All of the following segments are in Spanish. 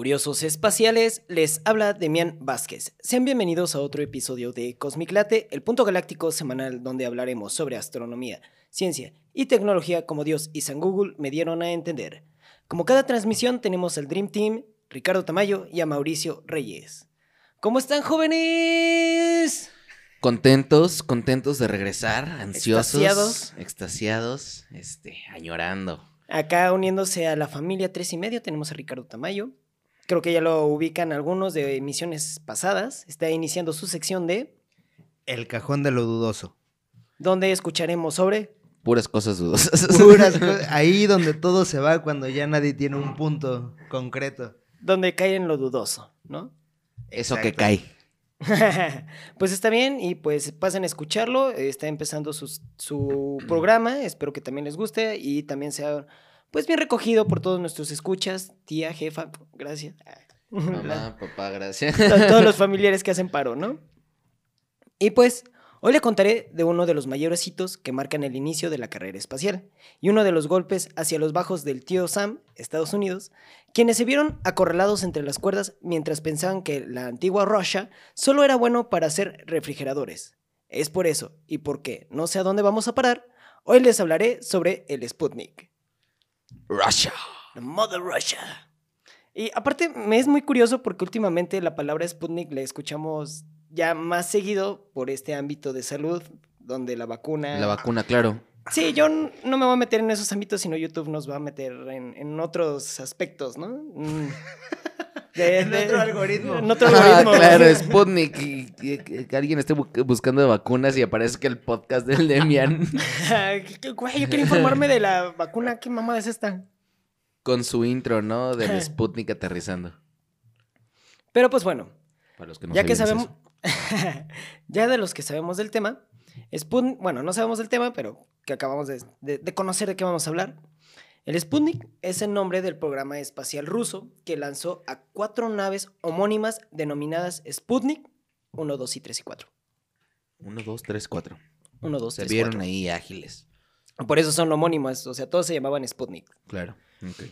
Curiosos espaciales, les habla Demian Vázquez. Sean bienvenidos a otro episodio de Cosmic Late, el punto galáctico semanal donde hablaremos sobre astronomía, ciencia y tecnología como Dios y San Google me dieron a entender. Como cada transmisión tenemos al Dream Team, Ricardo Tamayo y a Mauricio Reyes. ¿Cómo están jóvenes? Contentos, contentos de regresar, ansiosos, Extasiados. extasiados, este, añorando. Acá uniéndose a la familia tres y medio tenemos a Ricardo Tamayo. Creo que ya lo ubican algunos de emisiones pasadas. Está iniciando su sección de El cajón de lo dudoso. donde escucharemos sobre Puras cosas dudosas. Puras co- ahí donde todo se va cuando ya nadie tiene un punto concreto. donde cae en lo dudoso, ¿no? Eso que cae. pues está bien y pues pasen a escucharlo. Está empezando sus- su programa. Espero que también les guste y también sea pues bien recogido por todos nuestros escuchas. Tía, jefa, gracias. Mamá, papá, gracias. To- todos los familiares que hacen paro, ¿no? Y pues, hoy le contaré de uno de los mayores hitos que marcan el inicio de la carrera espacial y uno de los golpes hacia los bajos del tío Sam, Estados Unidos, quienes se vieron acorralados entre las cuerdas mientras pensaban que la antigua Russia solo era bueno para hacer refrigeradores. Es por eso, y porque no sé a dónde vamos a parar, hoy les hablaré sobre el Sputnik. Russia. The Mother Russia. Y aparte me es muy curioso porque últimamente la palabra Sputnik la escuchamos ya más seguido por este ámbito de salud, donde la vacuna... La vacuna, claro. Sí, yo no me voy a meter en esos ámbitos, sino YouTube nos va a meter en, en otros aspectos, ¿no? Mm. De- En de- otro algoritmo. En otro Ah, algoritmo. claro, Sputnik. y- y- que que alguien esté bu- buscando vacunas y aparezca el podcast del Demian ¿Qué- qué- Güey, yo quiero informarme de la vacuna. ¿Qué mamada es esta? con su intro, ¿no? Del Sputnik aterrizando. Pero pues bueno, Para los que no ya que sabemos, ya de los que sabemos del tema, Sputnik, bueno, no sabemos del tema, pero que acabamos de, de- de conocer de qué vamos a hablar. El Sputnik es el nombre del programa espacial ruso que lanzó a cuatro naves homónimas denominadas Sputnik 1, 2 y 3 y 4. Uno, dos, tres, cuatro. 1, 2, Se 3, vieron 4. ahí ágiles. Por eso son homónimas, o sea, todos se llamaban Sputnik. Claro. ok.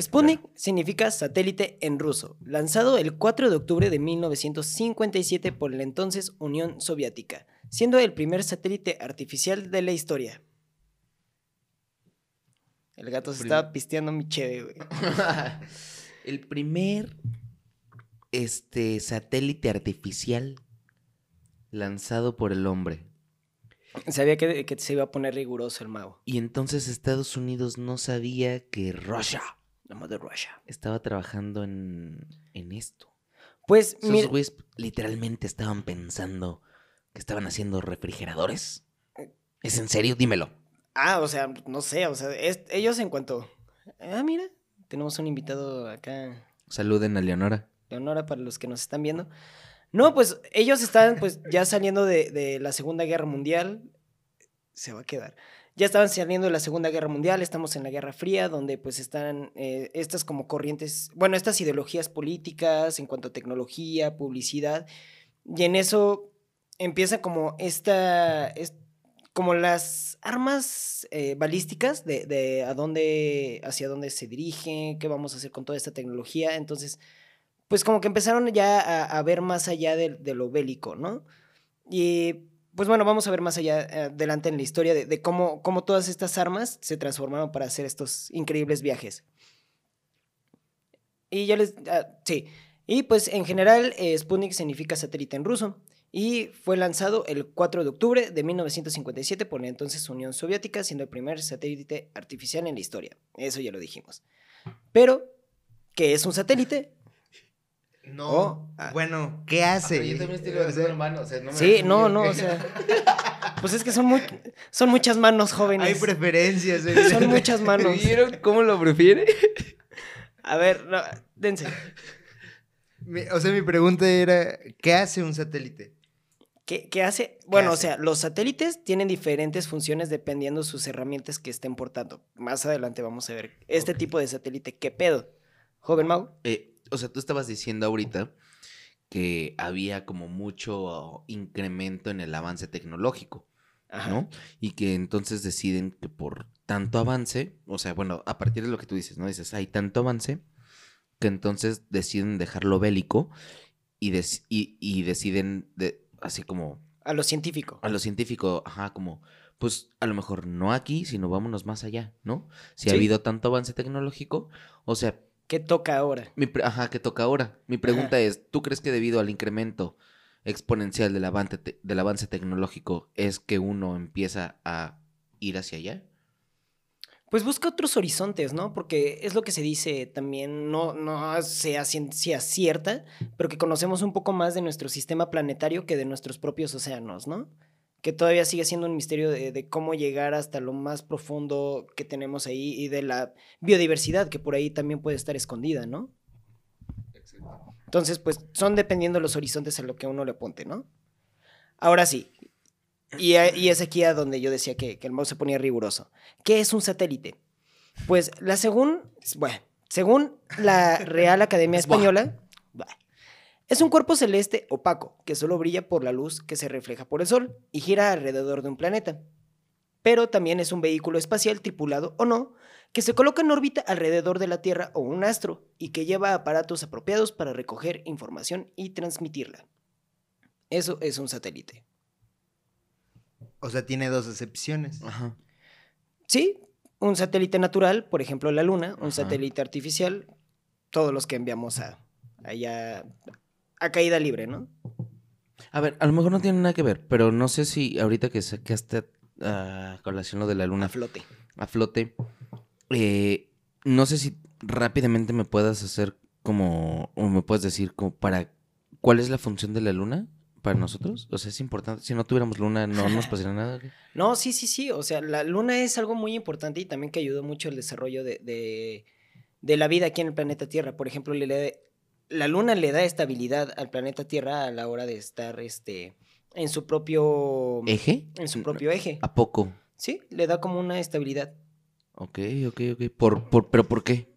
Sputnik significa satélite en ruso, lanzado el 4 de octubre de 1957 por la entonces Unión Soviética, siendo el primer satélite artificial de la historia. El gato se Prim- estaba pisteando mi cheve, güey. el primer este satélite artificial lanzado por el hombre. Sabía que, que se iba a poner riguroso el mago. Y entonces Estados Unidos no sabía que Russia La Mother Russia. estaba trabajando en, en esto. Pues, Esos mira, literalmente estaban pensando que estaban haciendo refrigeradores. ¿Es en serio? Dímelo. Ah, o sea, no sé, o sea, es- ellos en cuanto... Ah, mira, tenemos un invitado acá Saluden a Leonora. Leonora, para los que nos están viendo. No, pues ellos están pues ya saliendo de, de la Segunda Guerra Mundial. Se va a quedar. Ya estaban saliendo de la Segunda Guerra Mundial, estamos en la Guerra Fría, donde pues están eh, estas como corrientes, bueno, estas ideologías políticas en cuanto a tecnología, publicidad, y en eso empieza como esta, es- como las armas eh, balísticas de, a dónde, hacia dónde se dirigen, qué vamos a hacer con toda esta tecnología, entonces pues como que empezaron ya a, ver más allá de, lo bélico, ¿no? Y pues bueno, vamos a ver más allá eh, adelante en la historia de, de cómo, cómo todas estas armas se transformaron para hacer estos increíbles viajes. Y ya les... ah, sí. Y pues en general eh, Sputnik significa satélite en ruso y fue lanzado el 4 de octubre de 1957 por la entonces Unión Soviética, siendo el primer satélite artificial en la historia. Eso ya lo dijimos. Pero, ¿qué es un satélite? No. Oh, ah. Bueno, ¿qué hace? O sea, humano. Sí, no, no, o sea. Pues es que son, muy, son muchas manos hay jóvenes. preferencias. Son evidente. muchas manos. ¿Vieron cómo lo prefiere? A ver, no, dense. Mi- O sea, mi pregunta era, ¿qué hace un satélite? ¿Qué, qué hace? Bueno, o hace? sea, los satélites tienen diferentes funciones dependiendo sus herramientas que estén portando. Más adelante vamos a ver este tipo de satélite. ¿Qué pedo? Joven Mau. Eh, o sea, tú estabas diciendo ahorita que había como mucho incremento en el avance tecnológico, Ajá. ¿no? Y que entonces deciden que por tanto avance, o sea, bueno, a partir de lo que tú dices, ¿no? Dices, hay tanto avance que entonces deciden dejarlo bélico y, y, y deciden, de, así como A lo científico. a lo científico, ajá, como, pues a lo mejor no aquí, sino vámonos más allá, ¿no? Si ha habido tanto avance tecnológico, o sea, ¿Qué toca ahora? mi ajá, que toca ahora. Mi pregunta es, ¿tú crees que debido al incremento exponencial del avance, te- del avance tecnológico es que uno empieza a ir hacia allá? Pues busca otros horizontes, ¿no? Porque es lo que se dice también, no, no sea ciencia cierta, pero que conocemos un poco más de nuestro sistema planetario que de nuestros propios océanos, ¿no? Que todavía sigue siendo un misterio de, de cómo llegar hasta lo más profundo que tenemos ahí y de la biodiversidad que por ahí también puede estar escondida, ¿no? Entonces, pues son dependiendo los horizontes a lo que uno le apunte, ¿no? Ahora sí, y, y es aquí a donde yo decía que, que el mouse se ponía riguroso. ¿Qué es un satélite? Pues la según, bueno, según la Real Academia Española, es un cuerpo celeste opaco que solo brilla por la luz que se refleja por el Sol y gira alrededor de un planeta. Pero también es un vehículo espacial tripulado o no, que se coloca en órbita alrededor de la Tierra o un astro y que lleva aparatos apropiados para recoger información y transmitirla. Eso es un satélite. O sea, tiene dos excepciones. Ajá. Sí, un satélite natural, por ejemplo la Luna, un Ajá. satélite artificial, todos los que enviamos a allá a caída libre, ¿no? A ver, a lo mejor no tiene nada que ver, pero no sé si ahorita que sacaste a colación lo de la luna A flote. a flote, eh, no sé si rápidamente me puedas hacer como, o me puedes decir como para, ¿cuál es la función de la luna para nosotros? O sea, es importante, si no tuviéramos luna no nos pasaría nada. No, sí, sí, sí. O sea, la Luna es algo muy importante y también que ayudó mucho el desarrollo de, de- de la vida aquí en el planeta Tierra. Por ejemplo, le, le- la Luna le da estabilidad al planeta Tierra a la hora de estar este, en su propio ¿Eje? en su propio eje. ¿A poco? Sí, le da como una estabilidad. Ok, ok, ok. ¿Por, por, ¿Pero por qué?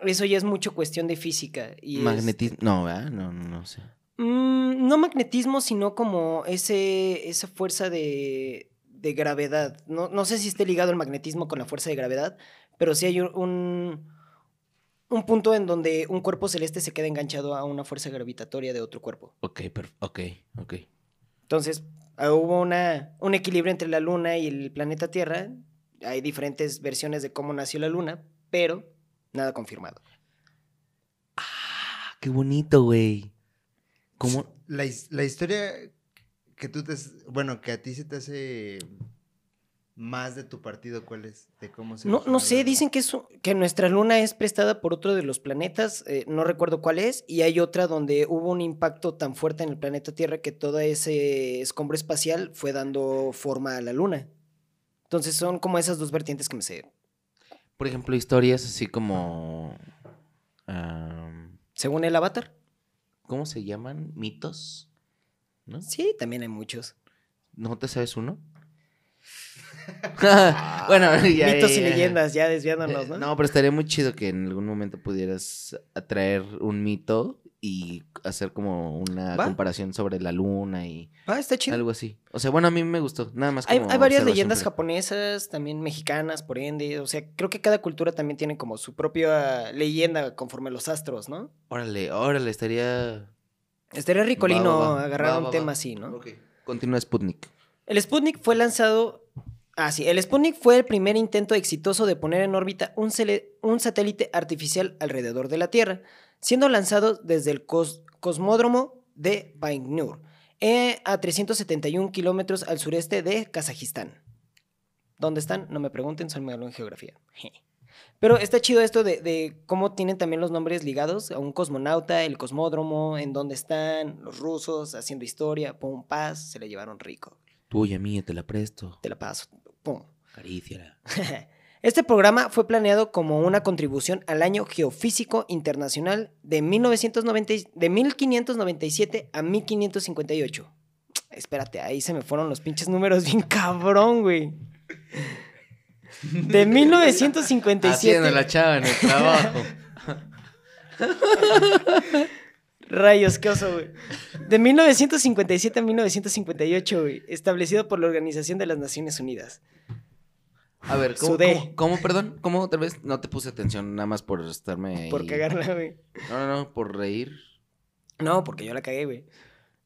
Eso ya es mucho cuestión de física. Y es- Magnetismo. No, ¿verdad? No, no, no sé. Mm, no magnetismo, sino como ese, esa fuerza de, de gravedad. No, no sé si esté ligado el magnetismo con la fuerza de gravedad, pero sí hay un, un, un punto en donde un cuerpo celeste se queda enganchado a una fuerza gravitatoria de otro cuerpo. Ok, ok, ok. Entonces, ah, hubo una, un equilibrio entre la Luna y el planeta Tierra. Hay diferentes versiones de cómo nació la Luna, pero nada confirmado. Ah, qué bonito, güey. ¿Cómo? La, la historia que tú te... Bueno, que a ti se te hace más de tu partido, ¿cuál es? De cómo se No, no sé, dicen que, es que nuestra luna es prestada por otro de los planetas, eh, no recuerdo cuál es, y hay otra donde hubo un impacto tan fuerte en el planeta Tierra que todo ese escombro espacial fue dando forma a la luna. Entonces son como esas dos vertientes que me sé. Por ejemplo, historias así como... Según el avatar, ¿Cómo se llaman? ¿Mitos? ¿No? sí, también hay muchos. ¿No te sabes uno? bueno, ya, Mitos ya, y leyendas, ya desviándonos, ¿no? No, pero estaría muy chido que en algún momento pudieras atraer un mito y hacer como una ¿Va? comparación sobre la luna y Ah, está chido. algo así. O sea, bueno, a mí me gustó. Nada más Hay, como hay varias leyendas pero- japonesas, también mexicanas, por ende. O sea, creo que cada cultura también tiene como su propia leyenda conforme los astros, ¿no? Órale, órale, estaría... Estaría ricolino Va, agarrar un tema así, ¿no? Ok. Continúa Sputnik. El Sputnik fue lanzado. Ah, sí. El Sputnik fue el primer intento exitoso de poner en órbita un, cele- un satélite artificial alrededor de la Tierra, siendo lanzado desde el cos- cosmódromo de Baikonur, eh, a 371 kilómetros al sureste de Kazajistán. ¿Dónde están? No me pregunten, soy malo en geografía. Pero está chido esto de, de cómo tienen también los nombres ligados a un cosmonauta, el cosmódromo, en dónde están, los rusos haciendo historia, pum, paz, se le llevaron rico. Tuya, mía, te la presto. Te la paso, pum. Caríciala. Este programa fue planeado como una contribución al Año Geofísico Internacional de, 1990 y- de 1597 a 1558. Espérate, ahí se me fueron los pinches números bien cabrón, güey. De 1957. Haciendo la chava en el trabajo. Rayos, qué oso, güey. De 1957 a 1958, güey. Establecido por la Organización de las Naciones Unidas. A ver, ¿cómo, Sudé. cómo, cómo, perdón? ¿Cómo otra vez? No te puse atención nada más por estarme Por cagarla, güey. No, no, no, por reír. No, porque yo la cagué, güey.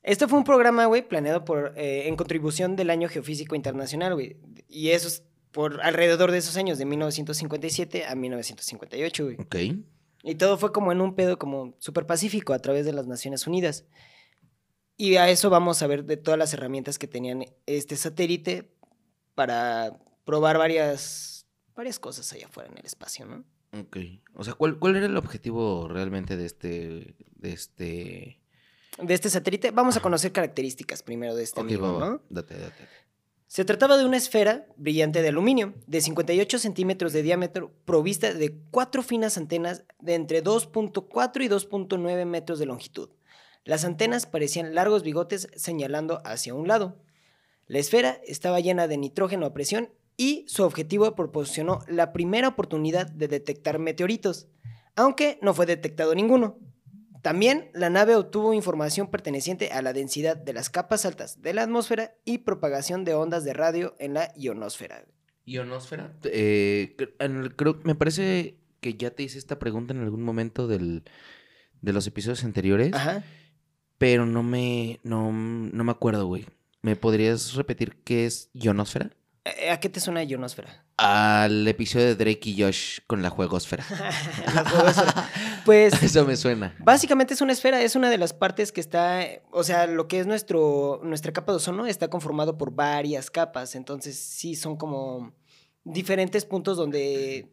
Este fue un programa, güey, planeado por, eh, en contribución del Año Geofísico Internacional, güey. Y eso es por alrededor de esos años, de 1957 a 1958, güey. Ok. Y todo fue como en un pedo como súper pacífico a través de las Naciones Unidas. Y a eso vamos a ver de todas las herramientas que tenían este satélite para probar varias, varias cosas allá afuera en el espacio, ¿no? Ok. O sea, ¿cuál, cuál era el objetivo realmente de este. de este. De este satélite, vamos a conocer características primero de este Ok, amigo. ¿no? Date, date. Se trataba de una esfera brillante de aluminio, de 58 centímetros de diámetro, provista de cuatro finas antenas de entre 2.4 y 2.9 metros de longitud. Las antenas parecían largos bigotes señalando hacia un lado. La esfera estaba llena de nitrógeno a presión y su objetivo proporcionó la primera oportunidad de detectar meteoritos, aunque no fue detectado ninguno. También la nave obtuvo información perteneciente a la densidad de las capas altas de la atmósfera y propagación de ondas de radio en la ionosfera. Ionosfera. Eh, creo, me parece que ya te hice esta pregunta en algún momento del, de los episodios anteriores, Ajá. pero no me, no, no me acuerdo, güey. ¿Me podrías repetir qué es ionosfera? Eh, ¿A qué te suena ionosfera? Al episodio de Drake y Josh con la juegosfera. La juegosfera. pues Eso me suena. Básicamente es una esfera, es una de las partes que está, o sea, lo que es nuestro, nuestra capa de ozono está conformado por varias capas, entonces sí son como diferentes puntos donde,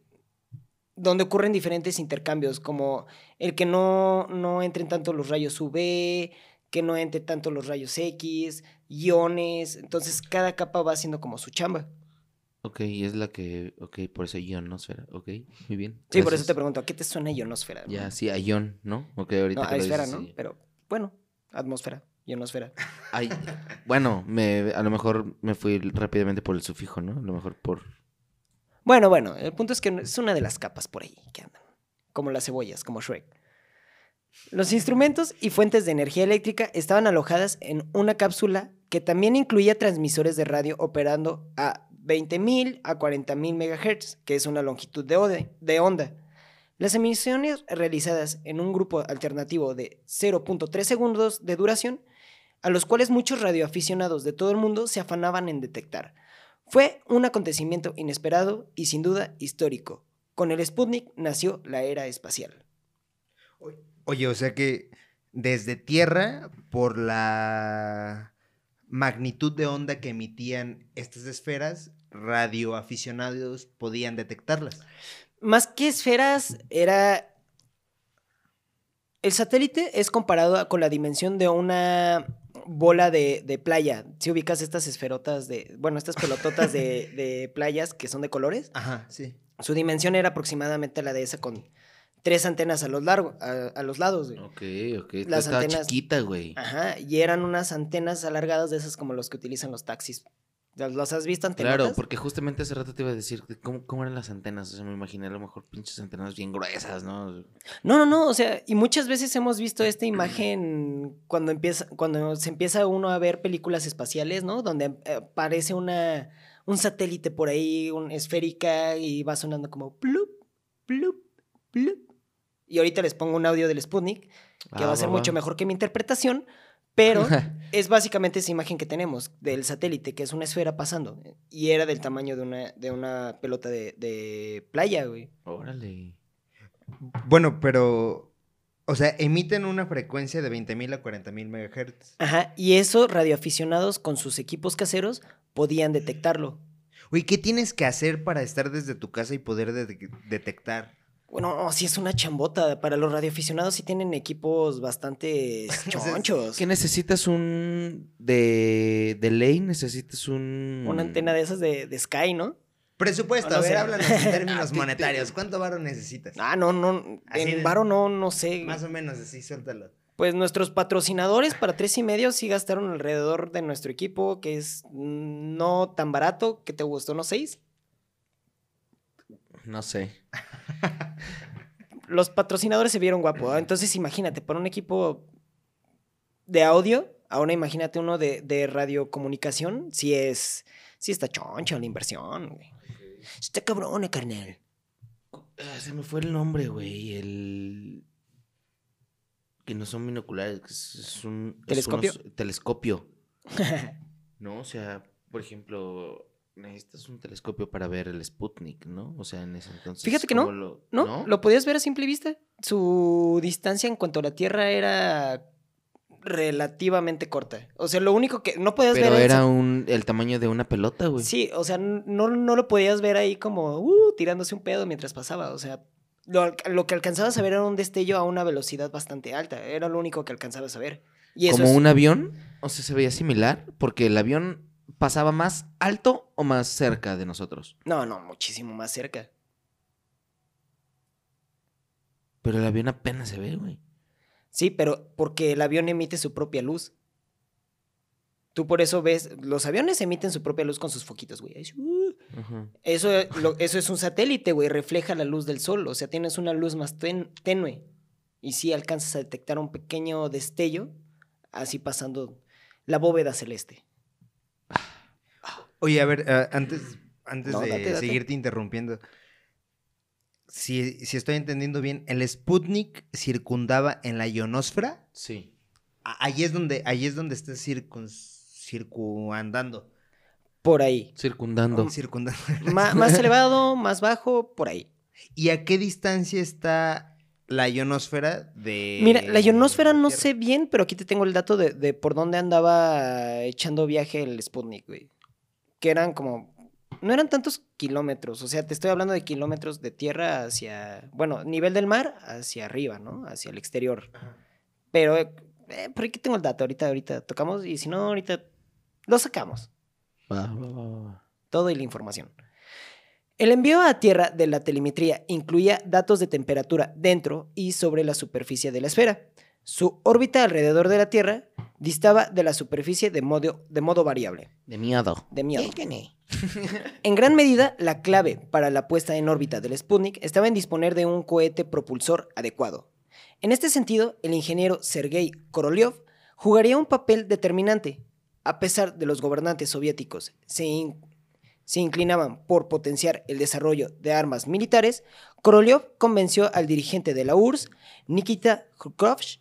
donde ocurren diferentes intercambios, como el que no, no entren tanto los rayos UV, que no entren tanto los rayos X, iones, entonces cada capa va haciendo como su chamba. Ok, y es la que. Ok, por eso ionosfera. Ok, muy bien. Sí, por eso te pregunto, ¿a qué te suena ionosfera? no? Ya, sí, a ion, ¿no? Ok, ahorita No, a esfera, dices, ¿no? sí. Pero bueno, atmósfera, ionosfera. Ay, bueno, me, a lo mejor me fui rápidamente por el sufijo, ¿no? A lo mejor por. Bueno, bueno, el punto es que es una de las capas por ahí que andan, como las cebollas, como Shrek. Los instrumentos y fuentes de energía eléctrica estaban alojadas en una cápsula que también incluía transmisores de radio operando a 20.000 a 40.000 MHz, que es una longitud de, onda. Las emisiones realizadas en un grupo alternativo de 0.3 segundos de duración, a los cuales muchos radioaficionados de todo el mundo se afanaban en detectar. Fue un acontecimiento inesperado y sin duda histórico. Con el Sputnik nació la era espacial. Oye, o sea que desde tierra, por la magnitud de onda que emitían estas esferas, radioaficionados podían detectarlas. Más que esferas, era... El satélite es comparado con la dimensión de una bola de, de playa. Si ubicas estas esferotas de... Bueno, estas pelototas de, de playas que son de colores. Ajá, sí. Su dimensión era aproximadamente la de esa con tres antenas a los, largo, a, a los lados. güey. Ok, ok. Las Estaba antenas- chiquita, güey. Ajá, y eran unas antenas alargadas de esas como los que utilizan los taxis. ¿Las has visto antenotas? Claro, porque justamente hace rato te iba a decir cómo, cómo eran las antenas. O sea, me imaginé a lo mejor pinches antenas bien gruesas, ¿no? No, no, no, o sea, y muchas veces hemos visto esta imagen cuando empieza, cuando se empieza uno a ver películas espaciales, ¿no? Donde eh, aparece una, un satélite por ahí, un esférica, y va sonando como plup, plup, plup. Y ahorita les pongo un audio del Sputnik, que Ah, va a ser va, mucho va. mejor que mi interpretación, pero es básicamente esa imagen que tenemos del satélite, que es una esfera pasando, y era del tamaño de una, de una pelota de, de playa, güey. Órale. Bueno, pero, o sea, emiten una frecuencia de 20.000 a 40.000 megahertz. Ajá, y eso radioaficionados con sus equipos caseros podían detectarlo. Oye, ¿qué tienes que hacer para estar desde tu casa y poder de- detectar? Bueno, no, sí es una chambota. Para los radioaficionados sí tienen equipos bastante chonchos. ¿Qué necesitas un. de. de ley? ¿Necesitas un. Una antena de esas de, de Sky, ¿no? Presupuesto, No a ver, sé. háblanos en Ah, términos te- monetarios. ¿Cuánto varo necesitas? Ah, no, no. Así de- En Varo no, no sé. Más o menos así, suéltalo. Pues nuestros patrocinadores para tres y medio sí gastaron alrededor de nuestro equipo, que es no tan barato, que te gustó, ¿no? Seis. No sé. los patrocinadores se vieron guapos. ¿ah? Entonces, imagínate, para un equipo de audio, ahora imagínate uno de, de radiocomunicación, si es, si está choncha la inversión. güey. Está cabrona, carnal. Ah, se me fue el nombre, güey. El. Que no son binoculares, es, un. es ¿Telescopio? unos- telescopio. No, o sea, por ejemplo, necesitas un telescopio para ver el Sputnik, ¿no? O sea, en ese entonces. Fíjate que no, ¿cómo lo- ¿No? ¿Lo podías ver a simple vista? Su distancia en cuanto a la Tierra era relativamente corta. O sea, lo único que no podías Pero ver... en era un, el tamaño de una pelota, güey. Sí, o sea, no, no lo podías ver ahí como uh, tirándose un pedo mientras pasaba. O sea, lo, lo que alcanzabas a ver era un destello a una velocidad bastante alta. Era lo único que alcanzabas a ver. Y eso Como es- un avión, o sea, se veía similar, porque el avión pasaba más alto o más cerca de nosotros. No, no, muchísimo más cerca. Pero el avión apenas se ve, güey. Sí, pero porque el avión emite su propia luz. Tú por eso ves, los aviones emiten su propia luz con sus foquitos, güey. Uh. Eso, lo- eso es un satélite, güey, refleja la luz del sol, o sea, tienes una luz más ten- tenue. Y sí alcanzas a detectar un pequeño destello, así pasando la bóveda celeste. Oye, a ver, ah, antes, antes No, de date, date. seguirte interrumpiendo. Si, si estoy entendiendo bien, el Sputnik circundaba en la ionosfera. Sí. Ahí es donde, ahí es donde está circun, circundando. Por ahí. Circundando. Circundando. Ma- más elevado, más bajo, por ahí. ¿Y a qué distancia está la ionosfera de. Mira, la ionosfera no sé bien, pero aquí te tengo el dato de, de por dónde andaba echando viaje el Sputnik, güey. Que eran como. No eran tantos kilómetros, o sea, te estoy hablando de kilómetros de tierra hacia. Bueno, nivel del mar hacia arriba, ¿no? Hacia el exterior. Pero eh, por aquí tengo el dato, ahorita, ahorita tocamos, y si no, ahorita lo sacamos. Va, va, va, va, va. todo y la información. El envío a Tierra de la telemetría incluía datos de temperatura dentro y sobre la superficie de la esfera. Su órbita alrededor de la Tierra distaba de la superficie de modo, de modo variable. De miedo. De miedo. En gran medida, la clave para la puesta en órbita del Sputnik estaba en disponer de un cohete propulsor adecuado. En este sentido, el ingeniero Sergei Korolev jugaría un papel determinante. A pesar de los gobernantes soviéticos se, in- se inclinaban por potenciar el desarrollo de armas militares, Korolev convenció al dirigente de la URSS, Nikita Khrushchev,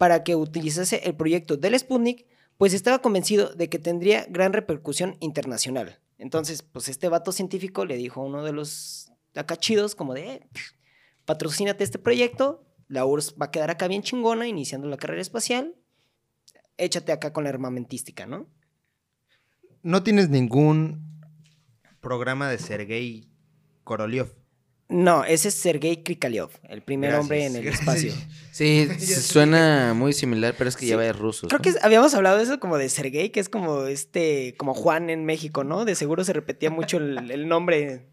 para que utilizase el proyecto del Sputnik, pues estaba convencido de que tendría gran repercusión internacional. Entonces, pues este vato científico le dijo a uno de los acachidos como de, eh, patrocínate este proyecto, la URSS va a quedar acá bien chingona iniciando la carrera espacial, échate acá con la armamentística, ¿no? No tienes ningún programa de Sergei Korolev. No, ese es Sergei Krikalev, el primer Gracias, hombre en el gracias. espacio. Sí, suena muy similar, pero es que Sí. ya va de rusos. Creo ¿no? que habíamos hablado de eso como de Sergei, que es como este, como Juan en México, ¿no? De seguro se repetía mucho el, el nombre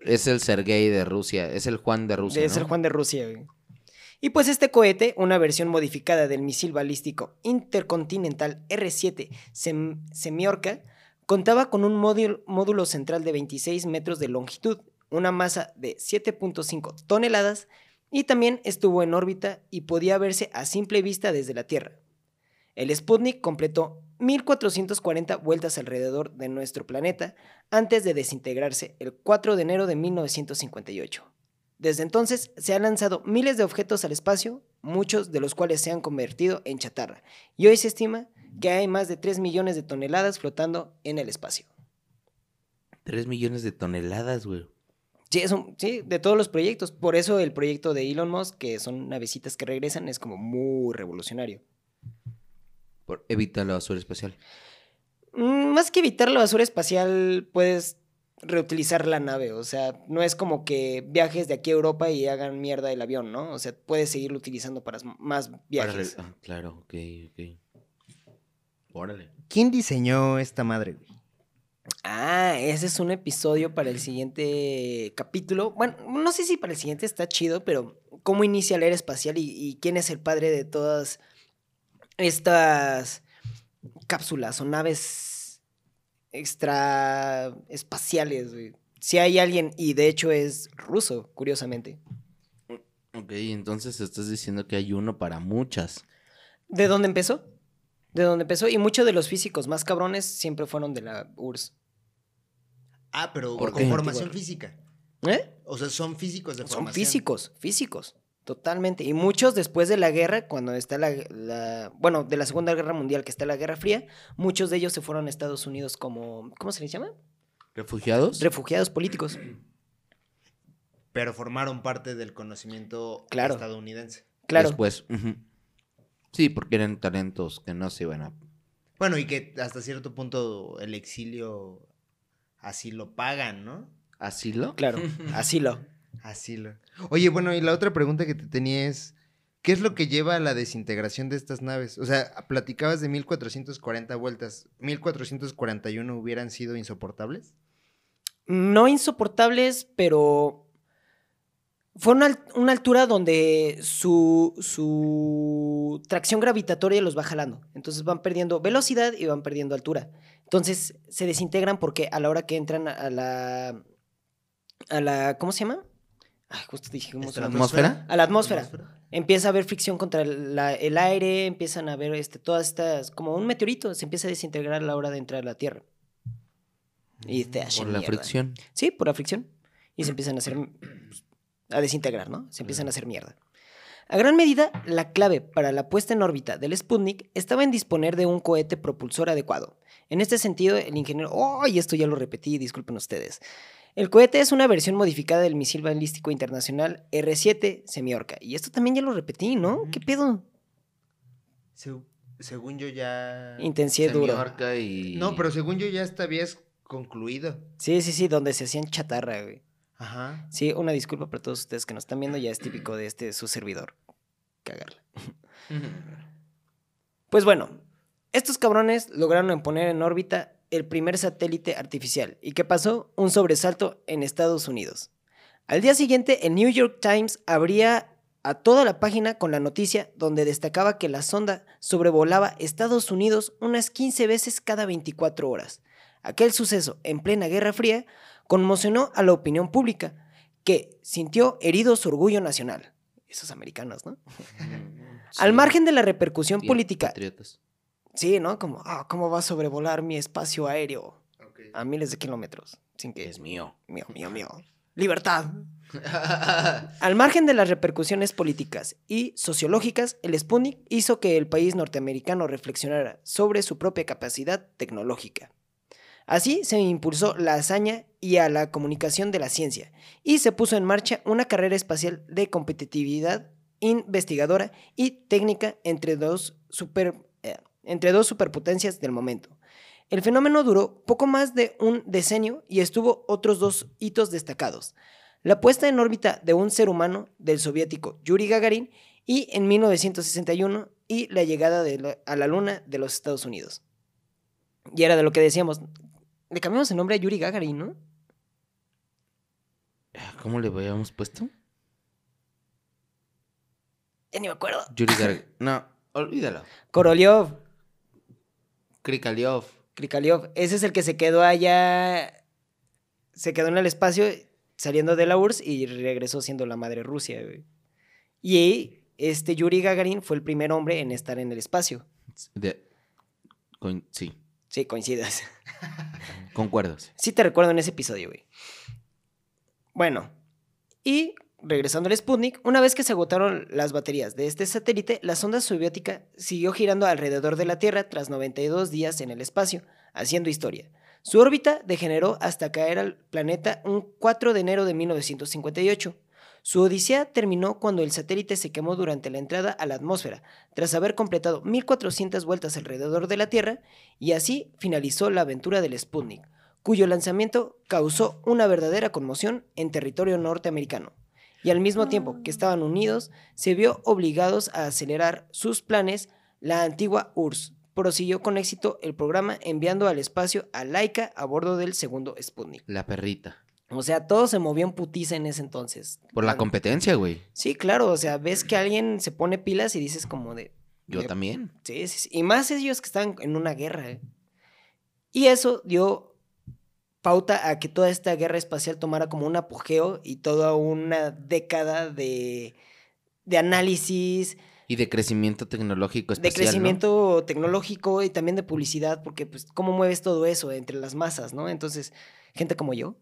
Es el Sergei de Rusia, es el Juan de Rusia. ¿no? ser Juan de Rusia. güey. Y pues este cohete, una versión modificada del misil balístico intercontinental R-7 Sem- Semiorca, contaba con un módulo, módulo central de 26 metros de longitud, una masa de 7.5 toneladas y también estuvo en órbita y podía verse a simple vista desde la Tierra. El Sputnik completó 1440 vueltas alrededor de nuestro planeta antes de desintegrarse el 4 de enero de 1958. Desde entonces se han lanzado miles de objetos al espacio, muchos de los cuales se han convertido en chatarra, y hoy se estima que hay más de 3 millones de toneladas flotando en el espacio. Tres millones de toneladas, güey. Sí, de todos los proyectos. Por eso el proyecto de Elon Musk, que son navecitas que regresan, es como muy revolucionario. Por evita la basura espacial. Mm, Más que evitar la basura espacial, puedes reutilizar la nave. O sea, no es como que viajes de aquí a Europa y hagan mierda el avión, ¿no? O sea, puedes seguirlo utilizando para más Para viajes. ah, claro, ok, ok. Órale. ¿Quién diseñó esta madre, güey? Ah, ese es un episodio para el siguiente capítulo. Bueno, no sé si para el siguiente está chido, pero cómo inicia la era espacial y, y quién es el padre de todas estas cápsulas o naves extra espaciales. güey. Si hay alguien, y de hecho es ruso, curiosamente. Ok, entonces estás diciendo que hay uno para muchas. ¿De dónde empezó? De dónde empezó. Y muchos de los físicos más cabrones siempre fueron de la URSS. Ah, pero ¿Por con qué? formación física. ¿Eh? O sea, son físicos de Son formación. físicos, físicos, totalmente. Y muchos después de la guerra, cuando está la, la- bueno, de la Segunda Guerra Mundial, que está la Guerra Fría, muchos de ellos se fueron a Estados Unidos como, ¿cómo se les llama? ¿Refugiados? Refugiados políticos. Pero formaron parte del conocimiento Claro. estadounidense. Claro. Después. Sí, porque eran talentos que no se iban a. Bueno, y que hasta cierto punto el exilio así lo pagan, ¿no? ¿Asilo? Claro, asilo. Así lo. Oye, bueno, y la otra pregunta que te tenía es, ¿qué es lo que lleva a la desintegración de estas naves? O sea, platicabas de 1440 vueltas, ¿1441 hubieran sido insoportables? No insoportables, pero fue una, una altura donde su, su tracción gravitatoria los va jalando. Entonces van perdiendo velocidad y van perdiendo altura. Entonces se desintegran porque a la hora que entran a la... A la ¿Cómo se llama? Ay, justo dije cómo se llama. ¿Atmósfera? A la atmósfera. Empieza a haber fricción contra la- el aire, empiezan a ver este, todas estas, como un meteorito, se empieza a desintegrar a la hora de entrar a la Tierra. Y te hace Por la fricción. Sí, por la fricción. Y se empiezan a hacer, a desintegrar, ¿no? Se empiezan a hacer mierda. A gran medida, la clave para la puesta en órbita del Sputnik estaba en disponer de un cohete propulsor adecuado. En este sentido, el ingeniero... ¡Oh! Y esto ya lo repetí, disculpen ustedes. El cohete es una versión modificada del misil balístico internacional R-7 Semiorca. Y esto también ya lo repetí, ¿no? ¿Qué pedo? Se- según yo ya... Intensidad duro. Semiorca y. No, pero según yo ya esta habías concluido. Sí, sí, sí, donde se hacían chatarra, güey. Ajá. Sí, una disculpa para todos ustedes que nos están viendo, ya es típico de este su servidor. Cagarla. Pues bueno, estos cabrones lograron poner en órbita el primer satélite artificial. ¿Y qué pasó? Un sobresalto en Estados Unidos. Al día siguiente, el New York Times abría a toda la página con la noticia donde destacaba que la sonda sobrevolaba Estados Unidos unas 15 veces cada 24 horas. Aquel suceso, en plena Guerra Fría, conmocionó a la opinión pública, que sintió herido su orgullo nacional. Esos americanos, ¿no? Al margen de la repercusión política, Patriotas. Sí, ¿no? Como, ah, ¿cómo va a sobrevolar mi espacio aéreo a miles de kilómetros? Sin que Es mío. Mío, mío, mío. Libertad. Al margen de las repercusiones políticas y sociológicas, el Sputnik hizo que el país norteamericano reflexionara sobre su propia capacidad tecnológica. Así se impulsó la hazaña y a la comunicación de la ciencia, y se puso en marcha una carrera espacial de competitividad investigadora y técnica entre dos, super- eh, entre dos superpotencias del momento. El fenómeno duró poco más de un decenio y estuvo otros dos hitos destacados. La puesta en órbita de un ser humano del soviético Yuri Gagarin y en 1961 y la llegada de la- a la luna de los Estados Unidos. Y era de lo que decíamos, le cambiamos el nombre a Yuri Gagarin, ¿no? ¿Cómo le habíamos puesto? Ya ni me acuerdo. Yuri Gar... No, olvídalo. Korolev, Krikaliov. Krikalev, ese es el que se quedó allá, se quedó en el espacio saliendo de la URSS y regresó siendo la madre Rusia, güey. Y este Yuri Gagarin fue el primer hombre en estar en el espacio. De... Sí, Sí, coincidas. concuerdas. Sí te recuerdo en ese episodio, güey. Bueno, y regresando al Sputnik, una vez que se agotaron las baterías de este satélite, la sonda soviética siguió girando alrededor de la Tierra tras 92 días en el espacio, haciendo historia. Su órbita degeneró hasta caer al planeta un 4 de enero de 1958. Su odisea terminó cuando el satélite se quemó durante la entrada a la atmósfera, tras haber completado 1400 vueltas alrededor de la Tierra, y así finalizó la aventura del Sputnik, cuyo lanzamiento causó una verdadera conmoción en territorio norteamericano. Y al mismo tiempo que estaban unidos, se vio obligados a acelerar sus planes, la antigua URSS prosiguió con éxito el programa enviando al espacio a Laika a bordo del segundo Sputnik. La perrita. O sea, todo se movió en putiza en ese entonces. Por la competencia, güey. Sí, claro, o sea, ves que alguien se pone pilas y dices como de... Yo también. Sí, sí, sí. Y más ellos que están en una guerra. ¿eh? Y eso dio pauta a que toda esta guerra espacial tomara como un apogeo y toda una década de, de análisis, Y de crecimiento tecnológico de espacial, ¿no? crecimiento tecnológico y también de publicidad, porque pues cómo mueves todo eso entre las masas, ¿no? Entonces, gente como yo,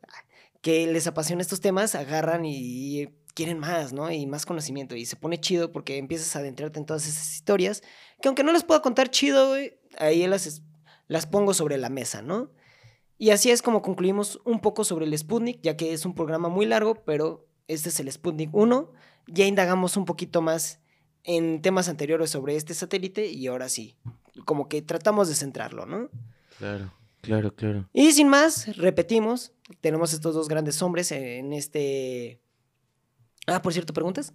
que les apasiona estos temas, agarran y quieren más, ¿no? Y más conocimiento. Y se pone chido porque empiezas a adentrarte en todas esas historias, que aunque no les puedo contar chido, güey, ahí las, las pongo sobre la mesa, ¿no? Y así es como concluimos un poco sobre el Sputnik, ya que es un programa muy largo, pero este es el Sputnik 1. Ya indagamos un poquito más en temas anteriores sobre este satélite y ahora sí, como que tratamos de centrarlo, ¿no? Claro, claro, claro. Y sin más, repetimos, tenemos estos dos grandes hombres en este... Ah, por cierto, ¿preguntas?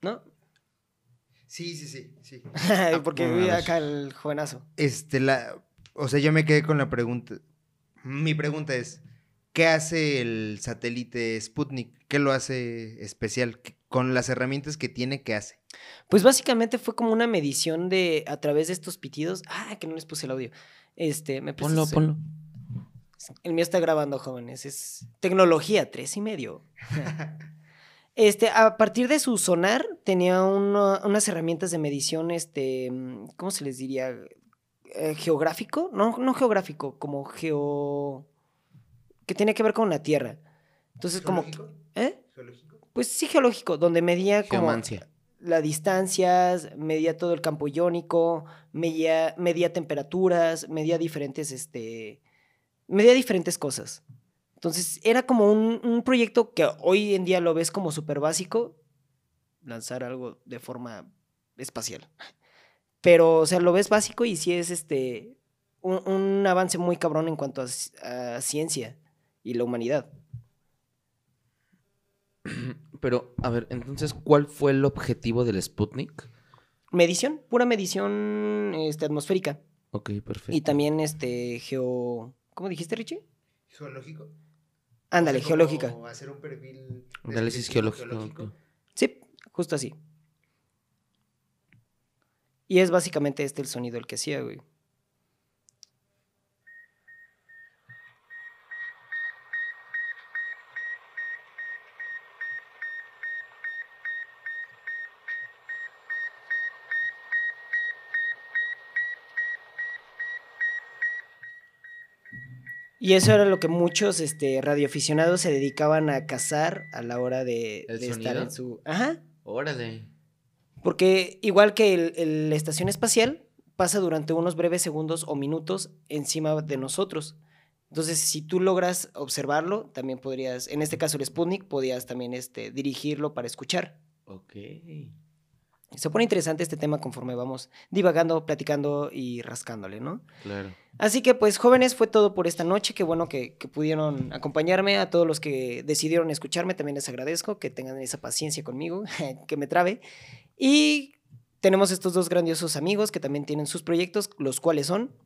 ¿No? Sí, sí, sí, sí. Porque a vi acá el jovenazo. Este, la... O sea, yo me quedé con la pregunta. Mi pregunta es, ¿qué hace el satélite Sputnik? ¿Qué lo hace especial? ¿Qué- Con las herramientas que tiene, ¿qué hace? Pues básicamente fue como una medición de a través de estos pitidos. Ah, que no les puse el audio. Este, me Ponlo, ponlo. El mío está grabando, jóvenes. Es tecnología, tres y medio. Este, a partir de su sonar, tenía uno- unas herramientas de medición, este, ¿cómo se les diría? Eh, geográfico, no, no geográfico, como geo, que tiene que ver con la Tierra. Entonces, como, ¿eh? Pues sí, geológico, donde medía como las distancias, medía todo el campo iónico, medía, medía temperaturas, medía diferentes, este, medía diferentes cosas. Entonces, era como un, un proyecto que hoy en día lo ves como súper básico, lanzar algo de forma espacial. Pero, o sea, lo ves básico y sí es este, un, un avance muy cabrón en cuanto a, a ciencia y la humanidad. Pero, a ver, entonces, ¿cuál fue el objetivo del Sputnik? Medición, pura medición este, atmosférica. Ok, perfecto. Y también este geo. ¿Cómo dijiste, Richie? ¿Geológico? Ándale, geológica. hacer un perfil... Análisis geológico. Sí, justo así. Y es básicamente este el sonido el que hacía, güey. Y eso era lo que muchos este, radioaficionados se dedicaban a cazar a la hora de, ¿El de estar en su... Ajá. Órale. Porque igual que el- el- la estación espacial, pasa durante unos breves segundos o minutos encima de nosotros. Entonces, si tú logras observarlo, también podrías, en este caso el Sputnik, podías también este, dirigirlo para escuchar. Ok. Se pone interesante este tema conforme vamos divagando, platicando y rascándole, ¿no? Claro. Así que pues jóvenes, fue todo por esta noche. Qué bueno que, que pudieron acompañarme. A todos los que decidieron escucharme, también les agradezco que tengan esa paciencia conmigo, que me trabe. Y tenemos estos dos grandiosos amigos que también tienen sus proyectos, los cuales son...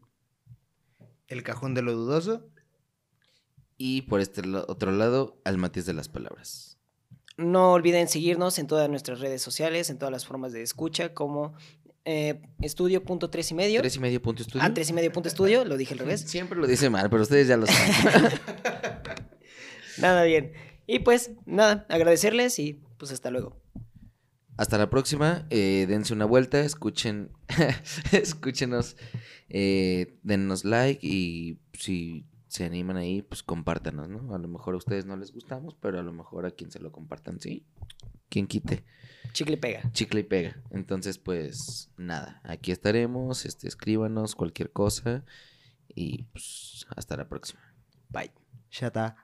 El cajón de lo dudoso. Y por este otro lado, al matiz de las palabras. No olviden seguirnos en todas nuestras redes sociales, en todas las formas de escucha, como eh, estudio.tres y medio. Tres y medio punto estudio. Ah, tres y medio punto estudio, lo dije al revés. Siempre lo dice mal, pero ustedes ya lo saben. Nada bien. Y pues, nada, agradecerles y pues hasta luego. Hasta la próxima. eh, dense una vuelta, escuchen, escúchenos, eh, dennos like y si se animan ahí, pues compártanos, ¿no? A lo mejor a ustedes no les gustamos, pero a lo mejor a quien se lo compartan, sí. Quien quite. Chicle y pega. Chicle y pega. Entonces, pues nada, aquí estaremos, este, escríbanos cualquier cosa y pues hasta la próxima. Bye. Shut up.